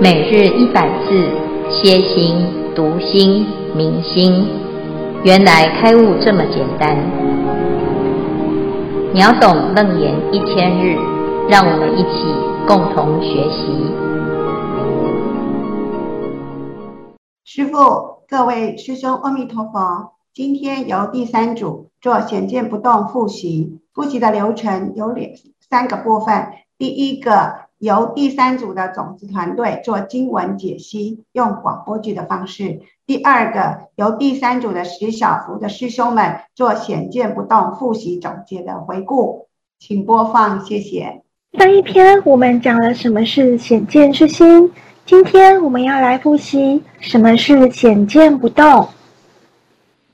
每日一百字，歇心、读心、明心，原来开悟这么简单。秒懂楞严一千日，让我们一起共同学习。师父，各位师兄，阿弥陀佛。今天由第三组做显见不动复习，复习的流程有两三个部分。第一个。由第三组的种子团队做经文解析，用广播剧的方式；第二个由第三组的十小福的师兄们做显见不动复习总结的回顾，请播放，谢谢。上一篇我们讲了什么是显见之心，今天我们要来复习什么是显见不动。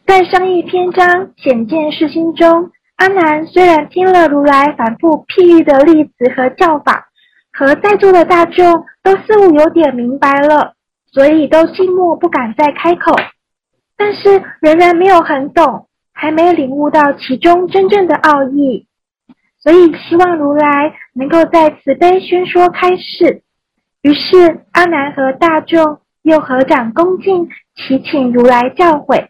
在上一篇章显见是心中，阿难虽然听了如来反复譬喻的例子和教法。和在座的大众都似乎有点明白了，所以都静默不敢再开口，但是仍然没有很懂，还没领悟到其中真正的奥义，所以希望如来能够在慈悲宣说开示。于是阿难和大众又合掌恭敬，祈请如来教诲。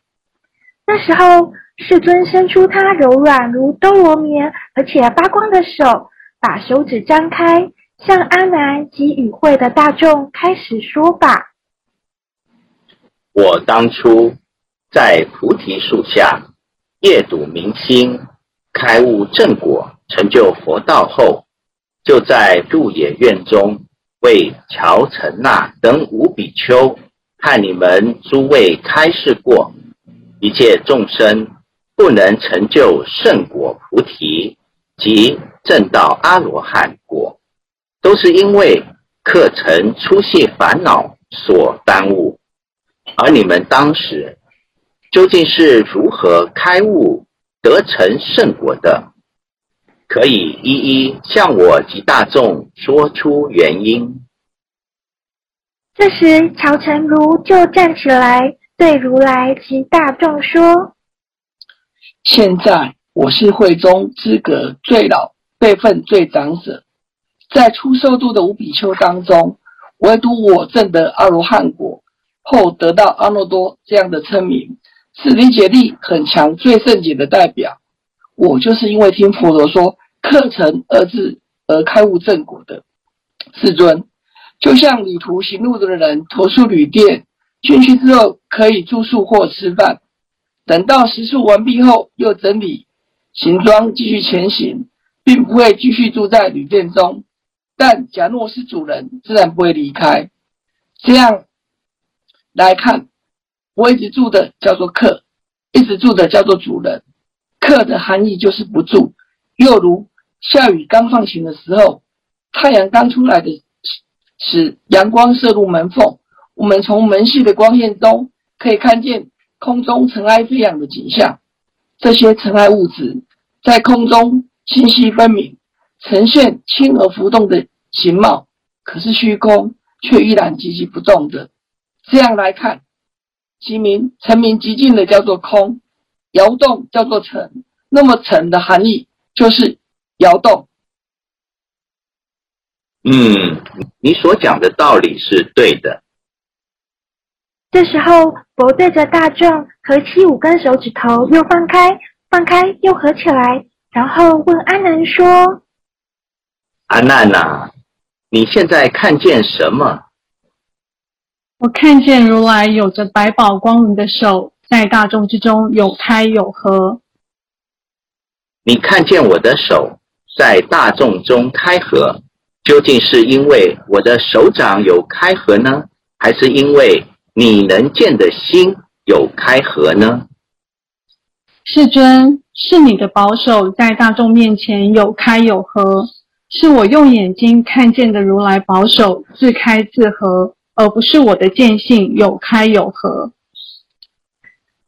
那时候世尊伸出他柔软如兜罗棉而且发光的手，把手指张开。向阿难及与会的大众开始说法。我当初在菩提树下夜睹明星开悟正果，成就佛道后，就在鹿野苑中为乔陈那等五比丘和你们诸位开示过，一切众生不能成就圣果菩提及正道阿罗汉果。都是因为课程出现烦恼所耽误，而你们当时究竟是如何开悟得成圣果的？可以一一向我及大众说出原因。这时，憍陈如就站起来，对如来及大众说：“现在我是会中资格最老、辈分最长者。”在初受度的五比丘当中，唯独我证得阿罗汉果后得到阿耨多这样的称名，是理解力很强、最圣解的代表。我就是因为听佛陀说“课程”二字而开悟正果的。世尊，就像旅途行路的人投宿旅店，进去之后可以住宿或吃饭，等到食宿完毕后又整理行装继续前行，并不会继续住在旅店中。但假若是主人，自然不会离开。这样来看，我一直住的叫做客，一直住的叫做主人。客的含义就是不住，又如下雨刚放晴的时候，太阳刚出来的时，阳光射入门缝，我们从门隙的光线中可以看见空中尘埃飞扬的景象。这些尘埃物质在空中清晰分明。呈现轻而浮动的形貌，可是虚空却依然寂寂不动的。这样来看，其名成名极尽的叫做空，摇动叫做尘。那么尘的含义就是摇动。嗯，你所讲的道理是对的。这时候，佛对着大众合起五根手指头，又放开，放开又合起来，然后问阿难说。阿难呐，你现在看见什么？我看见如来有着百宝光明的手，在大众之中有开有合。你看见我的手在大众中开合，究竟是因为我的手掌有开合呢，还是因为你能见的心有开合呢？世尊，是你的宝手在大众面前有开有合。是我用眼睛看见的如来保守自开自合，而不是我的见性有开有合。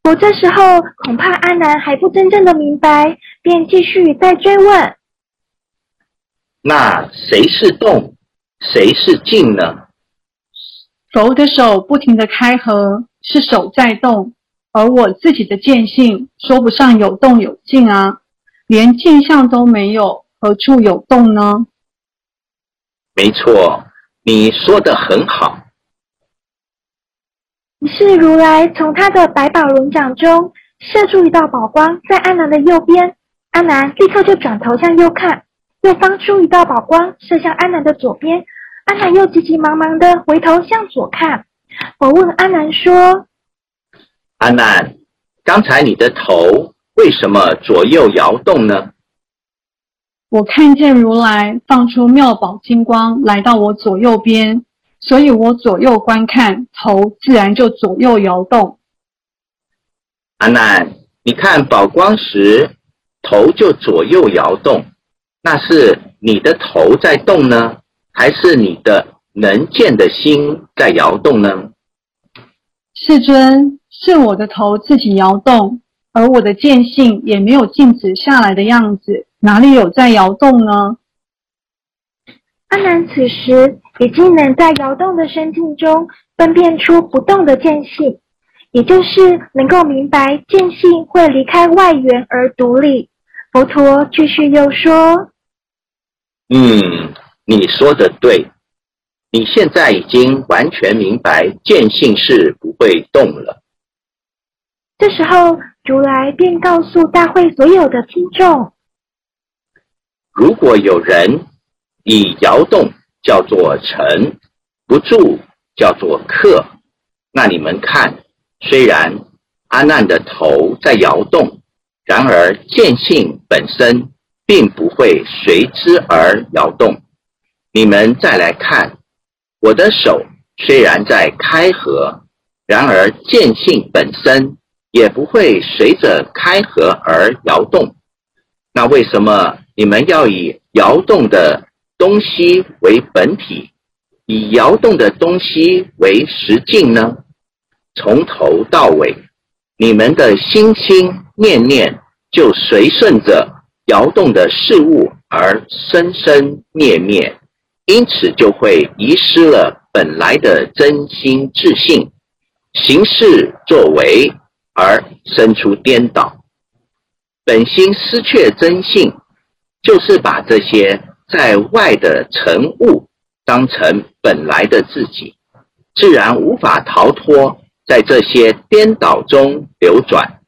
我这时候恐怕阿南还不真正的明白，便继续再追问：那谁是动，谁是静呢？佛的手不停的开合，是手在动，而我自己的见性说不上有动有静啊，连镜像都没有。何处有动呢？没错，你说的很好。于是如来从他的百宝轮掌中射出一道宝光，在阿南的右边，阿南立刻就转头向右看，又放出一道宝光射向阿南的左边，阿南又急急忙忙的回头向左看。我问阿南说：“阿南，刚才你的头为什么左右摇动呢？”我看见如来放出妙宝金光来到我左右边，所以我左右观看，头自然就左右摇动。阿难，你看宝光时，头就左右摇动，那是你的头在动呢，还是你的能见的心在摇动呢？世尊，是我的头自己摇动，而我的见性也没有静止下来的样子。哪里有在摇动呢？阿难此时已经能在摇动的身境中分辨出不动的见性，也就是能够明白见性会离开外缘而独立。佛陀继续又说：“嗯，你说的对，你现在已经完全明白见性是不会动了。”这时候，如来便告诉大会所有的听众。如果有人以摇动叫做成，不住叫做客，那你们看，虽然阿难的头在摇动，然而见性本身并不会随之而摇动。你们再来看，我的手虽然在开合，然而见性本身也不会随着开合而摇动。那为什么？你们要以摇动的东西为本体，以摇动的东西为实境呢？从头到尾，你们的心心念念就随顺着摇动的事物而生生灭灭，因此就会遗失了本来的真心自性，行事作为而生出颠倒，本心失却真性。就是把这些在外的尘物当成本来的自己，自然无法逃脱在这些颠倒中流转，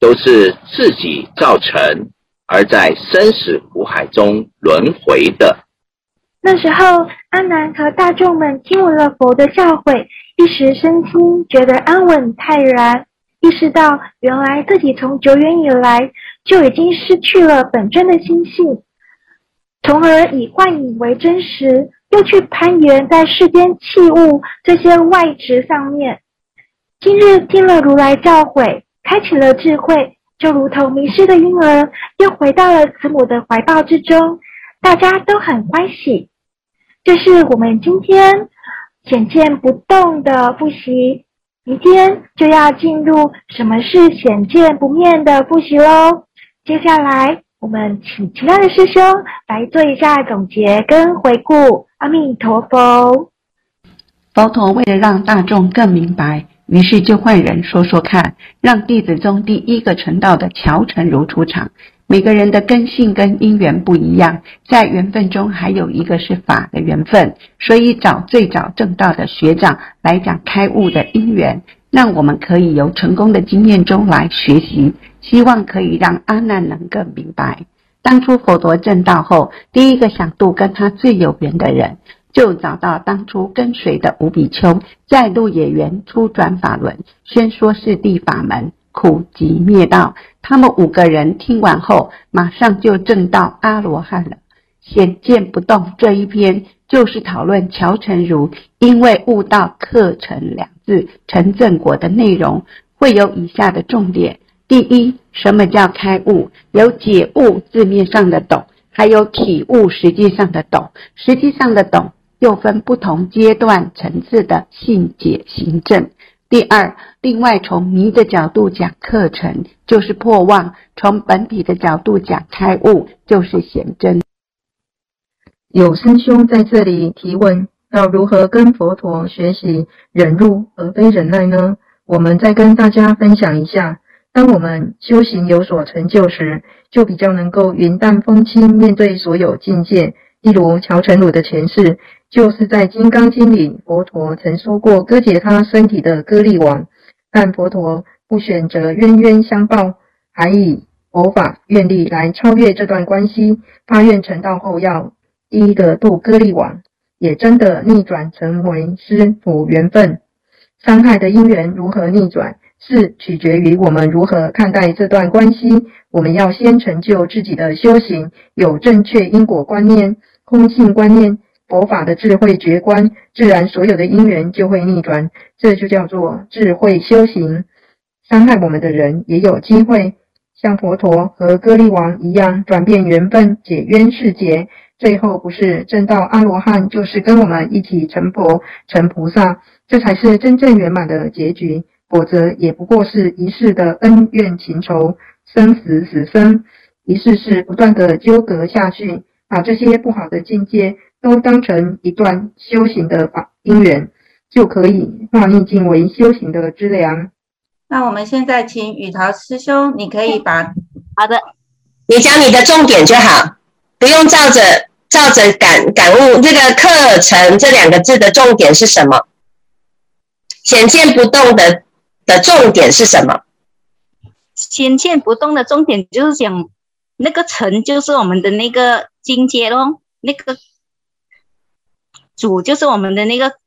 都是自己造成，而在生死苦海中轮回的。那时候，阿难和大众们听闻了佛的教诲，一时身心觉得安稳泰然，意识到原来自己从久远以来。就已经失去了本真的心性，从而以幻影为真实，又去攀缘在世间器物这些外执上面。今日听了如来教诲，开启了智慧，就如同迷失的婴儿又回到了慈母的怀抱之中，大家都很欢喜。这是我们今天显见不动的复习，明天就要进入什么是显见不灭的复习喽。接下来，我们请其他的师兄来做一下总结跟回顾。阿弥陀佛。佛陀为了让大众更明白，于是就换人说说看，让弟子中第一个成道的乔成如出场。每个人的根性跟因缘不一样，在缘分中还有一个是法的缘分，所以找最早证道的学长来讲开悟的因缘。让我们可以由成功的经验中来学习，希望可以让阿难能更明白。当初佛陀证道后，第一个想度跟他最有缘的人，就找到当初跟随的五比丘，在鹿野园初转法轮，宣说四谛法门，苦集灭道。他们五个人听完后，马上就证到阿罗汉了。显见不动这一篇就是讨论乔陈如因为悟到客成两字。成正果的内容会有以下的重点：第一，什么叫开悟？有解悟字面上的懂，还有体悟实际上的懂。实际上的懂又分不同阶段层次的性解行证。第二，另外从迷的角度讲课程，就是破妄；从本体的角度讲开悟，就是显真。有师兄在这里提问。要如何跟佛陀学习忍辱而非忍耐呢？我们再跟大家分享一下。当我们修行有所成就时，就比较能够云淡风轻面对所有境界，例如乔成儒的前世，就是在《金刚经》里，佛陀曾说过割截他身体的割力王，但佛陀不选择冤冤相报，还以佛法愿力来超越这段关系，发愿成道后要第一个度割力王，也真的逆转成为师父缘分。伤害的因缘如何逆转，是取决于我们如何看待这段关系。我们要先成就自己的修行，有正确因果观念、空性观念、佛法的智慧觉观，自然所有的因缘就会逆转。这就叫做智慧修行。伤害我们的人也有机会像佛陀和割利王一样转变缘分，解冤释结，最后不是证到阿罗汉，就是跟我们一起成佛、成菩萨。这才是真正圆满的结局，否则也不过是一世的恩怨情仇，生死死生，一世世不断的纠葛下去，把这些不好的境界都当成一段修行的法因缘，就可以化逆境为修行的资粮。那我们现在请雨桃师兄，你可以把好的，你讲你的重点就好，不用照着照着感感悟。这个课程这两个字的重点是什么？显见不动的的重点是什么？显见不动的重点就是讲那个尘就是我们的那个境界咯，那个主就是我们的那个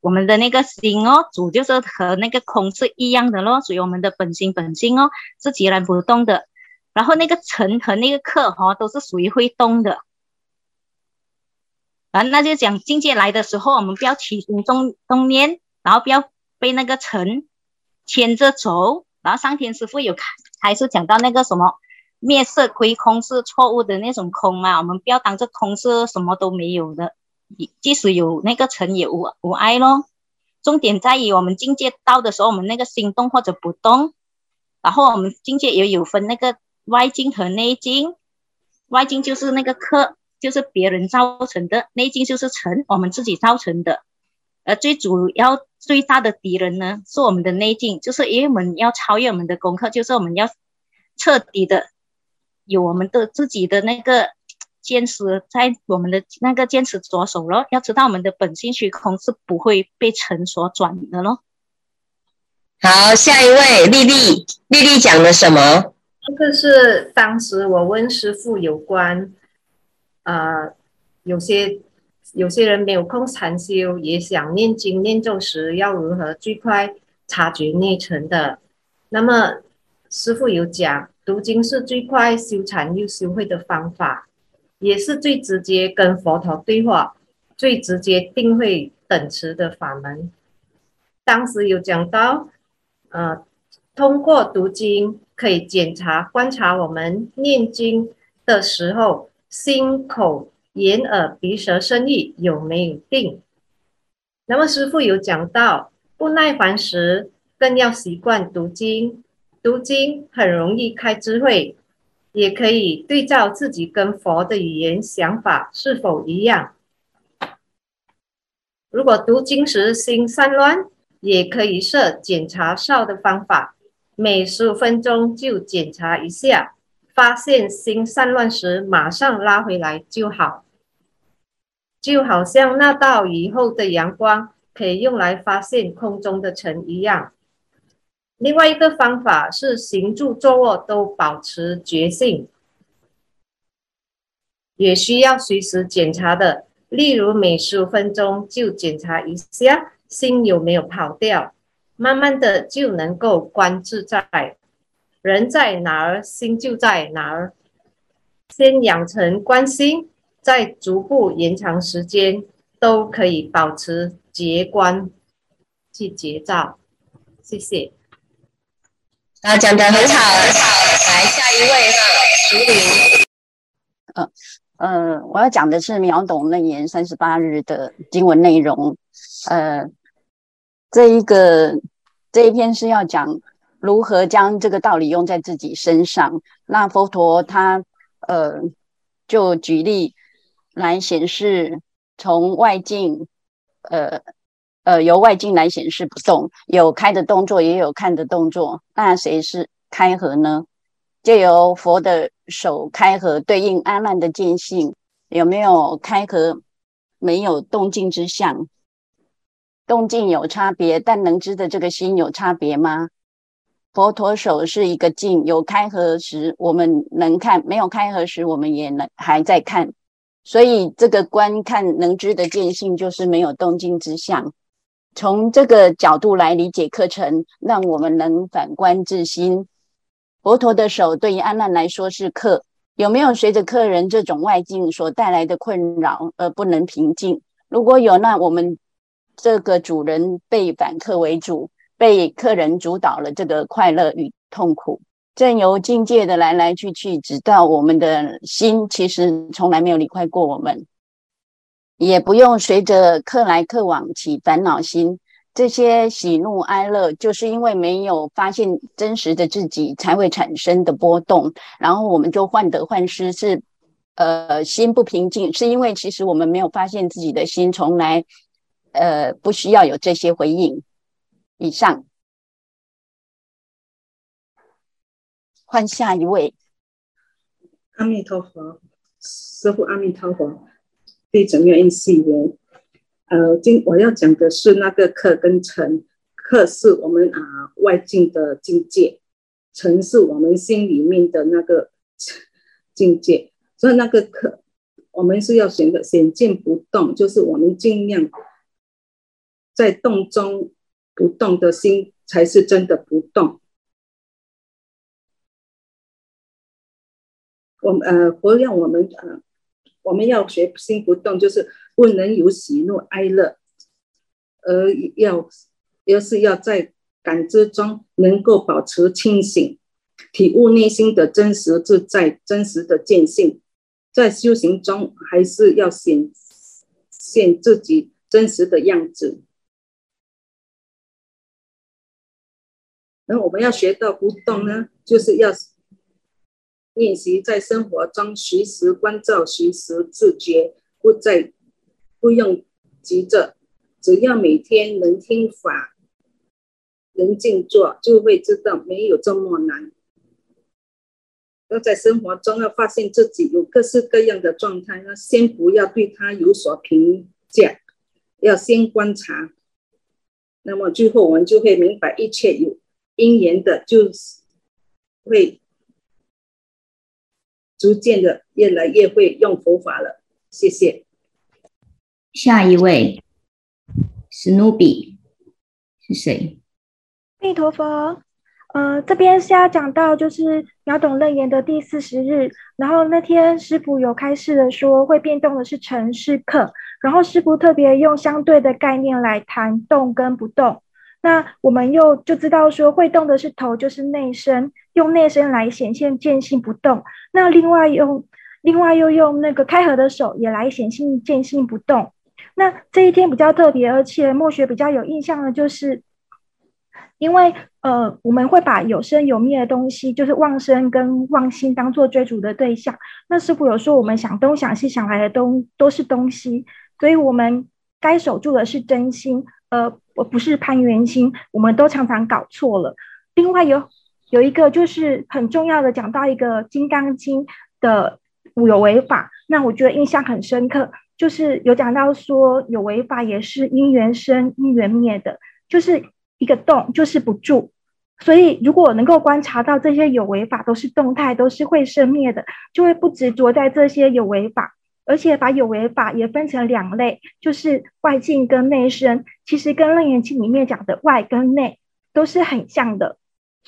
我们的那个心哦，主就是和那个空是一样的咯，属于我们的本心本性哦，是截然不动的。然后那个尘和那个客哈、哦、都是属于会动的。啊，那就讲境界来的时候，我们不要起心动动念，然后不要。被那个尘牵着走，然后上天师傅有开还是讲到那个什么灭色亏空是错误的那种空啊，我们不要当这空是什么都没有的，即使有那个尘也无无碍咯。重点在于我们境界到的时候，我们那个心动或者不动，然后我们境界也有分那个外境和内境，外境就是那个客，就是别人造成的，内境就是尘，我们自己造成的。而最主要、最大的敌人呢，是我们的内境，就是因为我们要超越我们的功课，就是我们要彻底的有我们的自己的那个坚持，在我们的那个坚持着手咯。要知道我们的本性虚空是不会被尘所转的咯。好，下一位丽丽，丽丽讲了什么？这个是当时我问师傅有关，呃，有些。有些人没有空禅修，也想念经念咒时，要如何最快察觉内尘的？那么师傅有讲，读经是最快修禅又修慧的方法，也是最直接跟佛陀对话、最直接定慧等持的法门。当时有讲到，呃，通过读经可以检查、观察我们念经的时候心口。眼耳鼻舌身意有没有定？那么师父有讲到，不耐烦时更要习惯读经，读经很容易开智慧，也可以对照自己跟佛的语言想法是否一样。如果读经时心散乱，也可以设检查哨的方法，每十五分钟就检查一下，发现心散乱时马上拉回来就好。就好像那道雨后的阳光可以用来发现空中的尘一样。另外一个方法是行住坐卧都保持觉性，也需要随时检查的。例如每十五分钟就检查一下心有没有跑掉，慢慢的就能够观自在。人在哪儿，心就在哪儿。先养成观心。再逐步延长时间，都可以保持觉观去觉照。谢谢。啊，讲得很好，很好。来下一位哈，淑玲。呃呃，我要讲的是《秒懂楞严三十八日》的经文内容。呃，这一个这一篇是要讲如何将这个道理用在自己身上。那佛陀他呃就举例。来显示从外境，呃呃，由外境来显示不动，有开的动作，也有看的动作。那谁是开合呢？就由佛的手开合，对应阿难的见性，有没有开合？没有动静之相，动静有差别，但能知的这个心有差别吗？佛陀手是一个镜，有开合时我们能看，没有开合时我们也能还在看。所以这个观看能知的见性就是没有动静之相。从这个角度来理解课程，让我们能反观自心。佛陀的手对于阿难来说是客。有没有随着客人这种外境所带来的困扰而不能平静？如果有，那我们这个主人被反客为主，被客人主导了这个快乐与痛苦，正由境界的来来去去，直到我们的心其实从来没有离开过我们，也不用随着客来客往起烦恼心。这些喜怒哀乐，就是因为没有发现真实的自己，才会产生的波动。然后我们就患得患失，是呃心不平静，是因为其实我们没有发现自己的心，从来呃不需要有这些回应。以上，换下一位。阿弥陀佛，师父阿弥陀佛，弟子愿意誓言。呃，今我要讲的是那个客跟尘，客是我们啊外境的境界，尘是我们心里面的那个境界。所以那个客，我们是要选择显见不动，就是我们尽量在动中不动的心，才是真的不动。我们呃，佛让我们呃，我们要学心不动，就是。不能有喜怒哀乐，而要要是要在感知中能够保持清醒，体悟内心的真实自在、真实的见性，在修行中还是要显现自己真实的样子。那我们要学到不动呢，就是要练习在生活中随时关照、随时自觉，不再。不用急着，只要每天能听法，能静坐，就会知道没有这么难。要在生活中要发现自己有各式各样的状态，那先不要对他有所评价，要先观察。那么最后我们就会明白，一切有因缘的，就是会逐渐的越来越会用佛法了。谢谢。下一位，史努比是谁？阿弥陀佛。呃，这边是要讲到就是秒懂楞严的第四十日，然后那天师傅有开示的说，会变动的是尘是客，然后师傅特别用相对的概念来谈动跟不动。那我们又就知道说，会动的是头，就是内身，用内身来显现见性不动。那另外用另外又用那个开合的手也来显现见性不动。那这一天比较特别，而且末学比较有印象的，就是因为呃，我们会把有生有灭的东西，就是妄生跟妄心当做追逐的对象。那师父有说，我们想东想西想来的东都是东西，所以我们该守住的是真心，呃，我不是攀缘心，我们都常常搞错了。另外有有一个就是很重要的，讲到一个《金刚经》的有为法，那我觉得印象很深刻。就是有讲到说，有为法也是因缘生、因缘灭的，就是一个动，就是不住。所以，如果能够观察到这些有为法都是动态，都是会生灭的，就会不执着在这些有为法，而且把有为法也分成两类，就是外境跟内身。其实跟《楞严经》里面讲的外跟内都是很像的。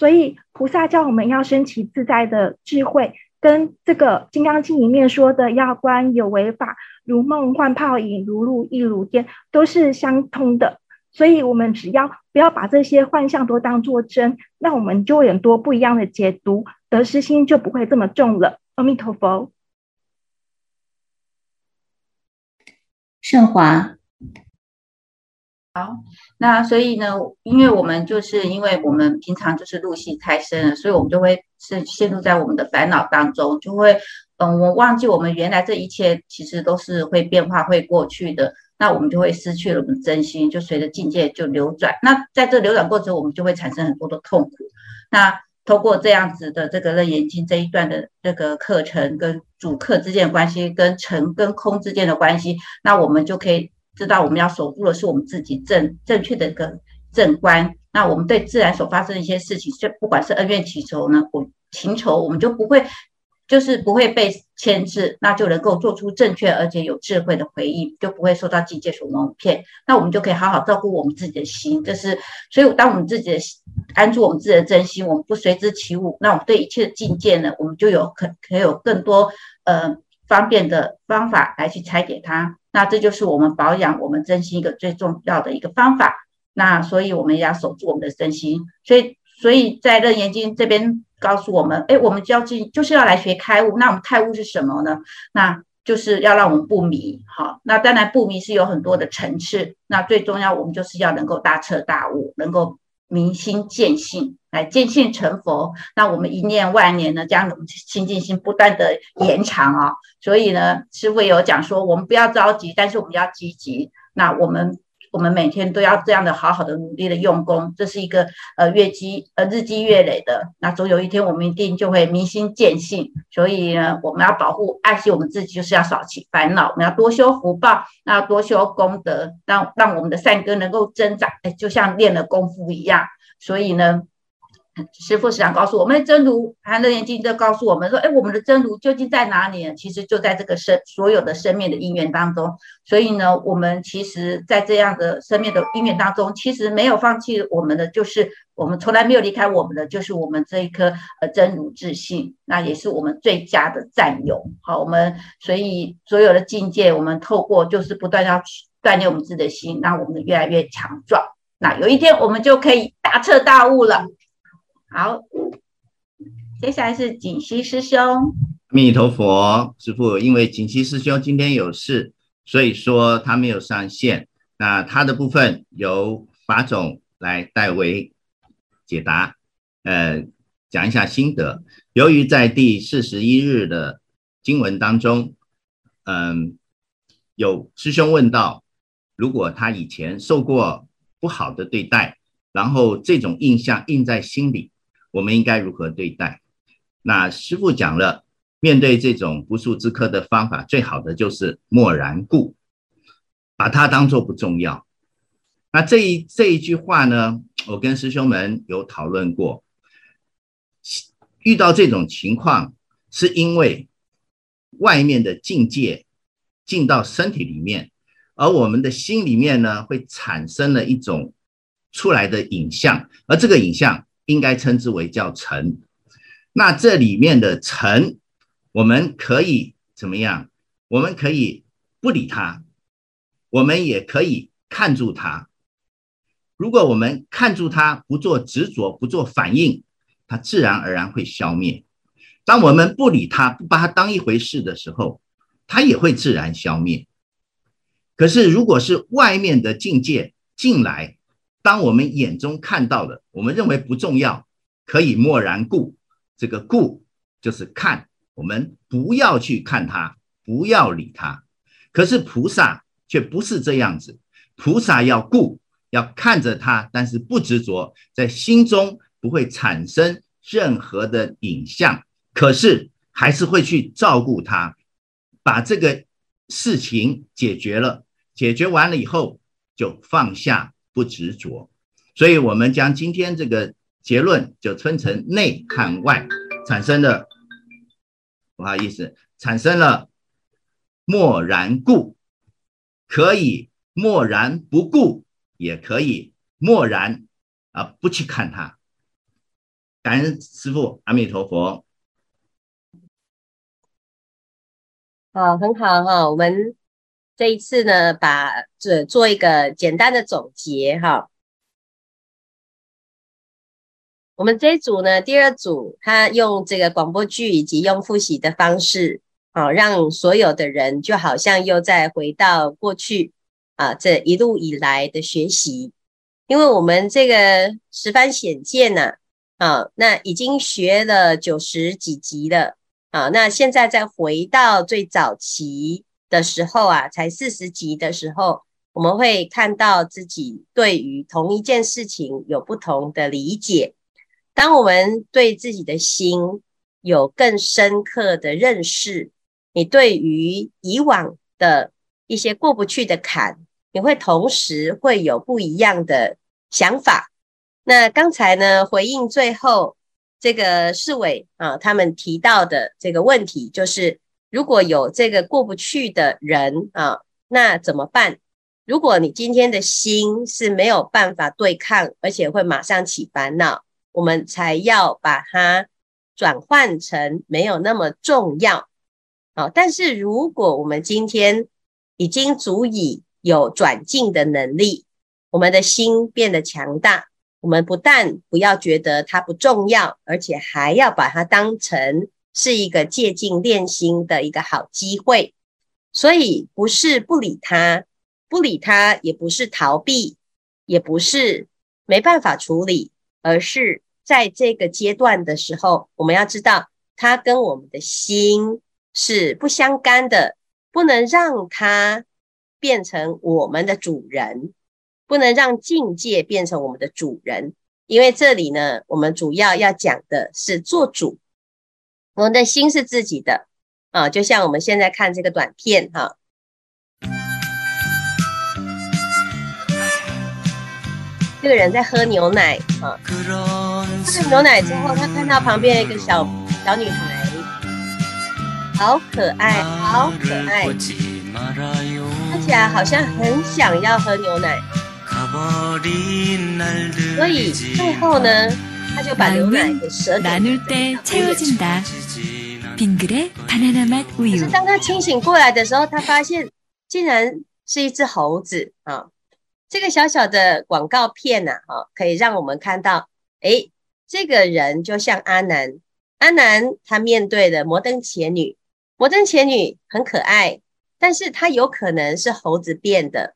所以，菩萨教我们要升起自在的智慧，跟这个《金刚经》里面说的要观有为法。如梦幻泡影，如露亦如电，都是相通的。所以，我们只要不要把这些幻象都当作真，那我们就会有很多不一样的解读，得失心就不会这么重了。阿弥陀佛。胜华。好，那所以呢，因为我们就是因为我们平常就是入戏太深了，所以我们就会是陷入在我们的烦恼当中，就会。嗯，我忘记我们原来这一切其实都是会变化、会过去的，那我们就会失去了我们真心，就随着境界就流转。那在这流转过程，我们就会产生很多的痛苦。那透过这样子的这个楞严经这一段的这个课程跟主课之间的关系，跟尘跟空之间的关系，那我们就可以知道我们要守护的是我们自己正正确的一个正观。那我们对自然所发生的一些事情，就不管是恩怨情仇呢，我情仇，我们就不会。就是不会被牵制，那就能够做出正确而且有智慧的回应，就不会受到境界所蒙骗。那我们就可以好好照顾我们自己的心。这是，所以当我们自己的安住我们自己的真心，我们不随之起舞，那我们对一切的境界呢，我们就有可可以有更多呃方便的方法来去拆解它。那这就是我们保养我们真心一个最重要的一个方法。那所以我们也要守住我们的真心。所以，所以在楞严经这边。告诉我们，哎，我们就要进，就是要来学开悟。那我们开悟是什么呢？那就是要让我们不迷。好，那当然不迷是有很多的层次。那最重要，我们就是要能够大彻大悟，能够明心见性，来见性成佛。那我们一念万年呢，将我们清净心不断的延长啊。所以呢，师父有讲说，我们不要着急，但是我们要积极。那我们。我们每天都要这样的好好的努力的用功，这是一个呃月积呃日积月累的，那总有一天我们一定就会明心见性。所以呢，我们要保护爱惜我们自己，就是要少起烦恼，我们要多修福报，那多修功德，让让我们的善根能够增长，哎，就像练了功夫一样。所以呢。师父时常告诉我们，真如含楞严经就告诉我们说，哎，我们的真如究竟在哪里？其实就在这个生所有的生命的因缘当中。所以呢，我们其实，在这样的生命的因缘当中，其实没有放弃我们的，就是我们从来没有离开我们的，就是我们这一颗呃真如自性，那也是我们最佳的战友。好，我们所以所有的境界，我们透过就是不断要锻炼我们自己的心，让我们越来越强壮。那有一天，我们就可以大彻大悟了。好，接下来是锦溪师兄。阿弥陀佛，师父，因为锦溪师兄今天有事，所以说他没有上线。那他的部分由法总来代为解答，呃，讲一下心得。由于在第四十一日的经文当中，嗯，有师兄问到，如果他以前受过不好的对待，然后这种印象印在心里。我们应该如何对待？那师父讲了，面对这种不速之客的方法，最好的就是默然故，把它当做不重要。那这一这一句话呢，我跟师兄们有讨论过。遇到这种情况，是因为外面的境界进到身体里面，而我们的心里面呢，会产生了一种出来的影像，而这个影像。应该称之为叫尘，那这里面的尘，我们可以怎么样？我们可以不理它，我们也可以看住它。如果我们看住它，不做执着，不做反应，它自然而然会消灭。当我们不理它，不把它当一回事的时候，它也会自然消灭。可是如果是外面的境界进来，当我们眼中看到的，我们认为不重要，可以默然顾。这个顾就是看，我们不要去看它，不要理它。可是菩萨却不是这样子，菩萨要顾，要看着它，但是不执着，在心中不会产生任何的影像，可是还是会去照顾它，把这个事情解决了，解决完了以后就放下。不执着，所以我们将今天这个结论就分成内看外，产生了，不好意思，产生了默然故，可以默然不顾，也可以默然啊不去看它。感恩师父，阿弥陀佛。好，很好哈，我们。这一次呢，把这做一个简单的总结哈。我们这一组呢，第二组他用这个广播剧以及用复习的方式，好让所有的人就好像又再回到过去啊，这一路以来的学习。因为我们这个十番显见呢，啊，那已经学了九十几集了啊，那现在再回到最早期。的时候啊，才四十集的时候，我们会看到自己对于同一件事情有不同的理解。当我们对自己的心有更深刻的认识，你对于以往的一些过不去的坎，你会同时会有不一样的想法。那刚才呢，回应最后这个市委啊，他们提到的这个问题，就是如果有这个过不去的人啊，那怎么办？如果你今天的心是没有办法对抗，而且会马上起烦恼，我们才要把它转换成没有那么重要。好，但是如果我们今天已经足以有转进的能力，我们的心变得强大，我们不但不要觉得它不重要，而且还要把它当成是一个借镜练心的一个好机会。所以不是不理它，不理它也不是逃避，也不是没办法处理，而是在这个阶段的时候，我们要知道它跟我们的心是不相干的，不能让它变成我们的主人，不能让境界变成我们的主人，因为这里呢，我们主要要讲的是做主，我们的心是自己的。啊，就像我们现在看这个短片哈，这个人在喝牛奶啊，喝牛奶之后，他看到旁边一个小小女孩，好可爱，好可爱，看起来好像很想要喝牛奶，所以最后呢，他就把牛奶给舍给他。可是当他清醒过来的时候，他发现竟然是一只猴子啊！这个小小的广告片呢，啊，可以让我们看到，哎，这个人就像阿南，阿南他面对的摩登伽女，摩登伽女很可爱，但是她有可能是猴子变的。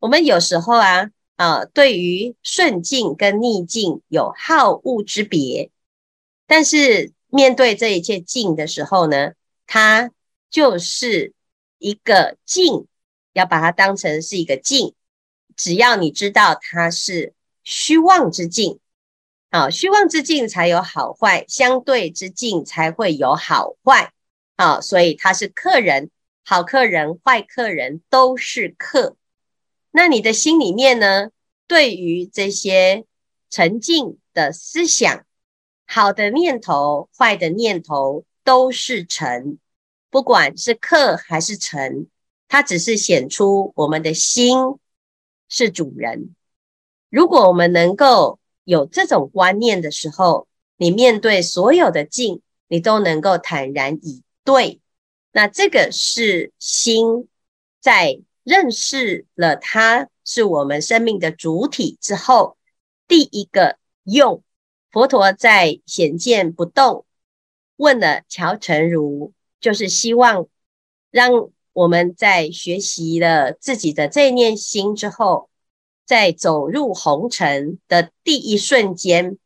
我们有时候啊啊，对于顺境跟逆境有好恶之别，但是。面对这一切境的时候呢，它就是一个境，要把它当成是一个境。只要你知道它是虚妄之境，啊，虚妄之境才有好坏，相对之境才会有好坏。啊，所以他是客人，好客人、坏客人都是客。那你的心里面呢，对于这些沉静的思想。好的念头，坏的念头都是尘，不管是客还是尘，它只是显出我们的心是主人。如果我们能够有这种观念的时候，你面对所有的境，你都能够坦然以对。那这个是心在认识了它是我们生命的主体之后，第一个用。佛陀在显见不动问了乔成如，就是希望让我们在学习了自己的这念心之后，在走入红尘的第一瞬间，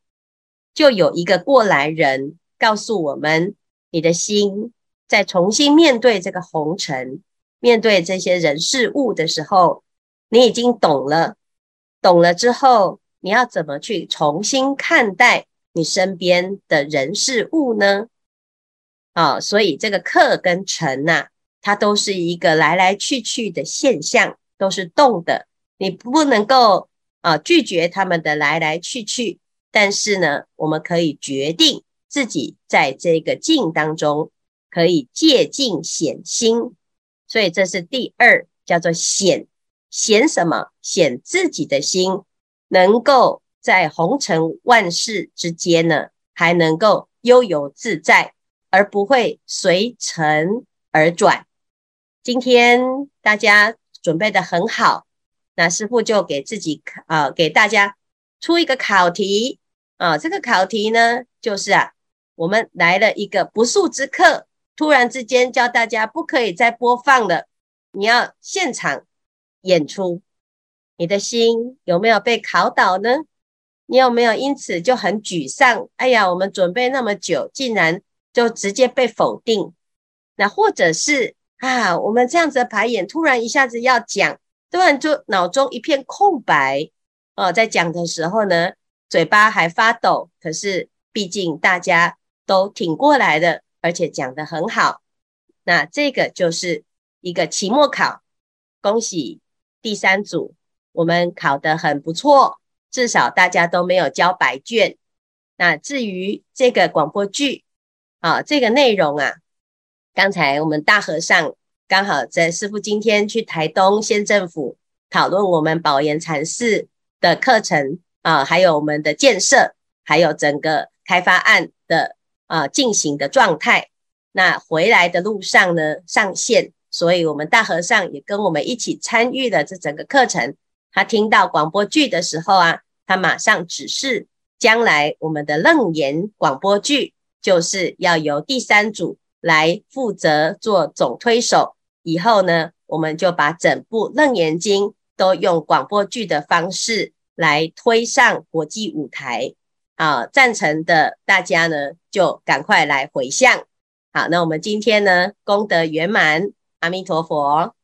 就有一个过来人告诉我们：你的心在重新面对这个红尘，面对这些人事物的时候，你已经懂了，懂了之后。你要怎么去重新看待你身边的人事物呢？啊、所以这个客跟尘呐，它都是一个来来去去的现象，都是动的。你不能够啊拒绝他们的来来去去，但是呢，我们可以决定自己在这个境当中可以借境显心。所以这是第二，叫做显显什么？显自己的心。能够在红尘万事之间呢，还能够悠游自在，而不会随尘而转。今天大家准备的很好，那师傅就给自己啊、呃，给大家出一个考题啊。这个考题呢，就是啊，我们来了一个不速之客，突然之间叫大家不可以再播放了，你要现场演出。你的心有没有被考倒呢？你有没有因此就很沮丧？哎呀，我们准备那么久，竟然就直接被否定。那或者是啊，我们这样子的排演，突然一下子要讲，突然就脑中一片空白哦，在讲的时候呢，嘴巴还发抖，可是毕竟大家都挺过来的，而且讲得很好。那这个就是一个期末考，恭喜第三组，我们考得很不错，至少大家都没有交白卷。那至于这个广播剧啊，这个内容啊，刚才我们大和尚刚好在师傅今天去台东县政府讨论我们宝岩禅寺的课程啊，还有我们的建设，还有整个开发案的啊进行的状态。那回来的路上呢，上线，所以我们大和尚也跟我们一起参与了这整个课程。他听到广播剧的时候啊，他马上指示，将来我们的楞严广播剧就是要由第三组来负责做总推手。以后呢，我们就把整部楞严经都用广播剧的方式来推上国际舞台。啊，赞成的大家呢，就赶快来回向。好，那我们今天呢，功德圆满，阿弥陀佛。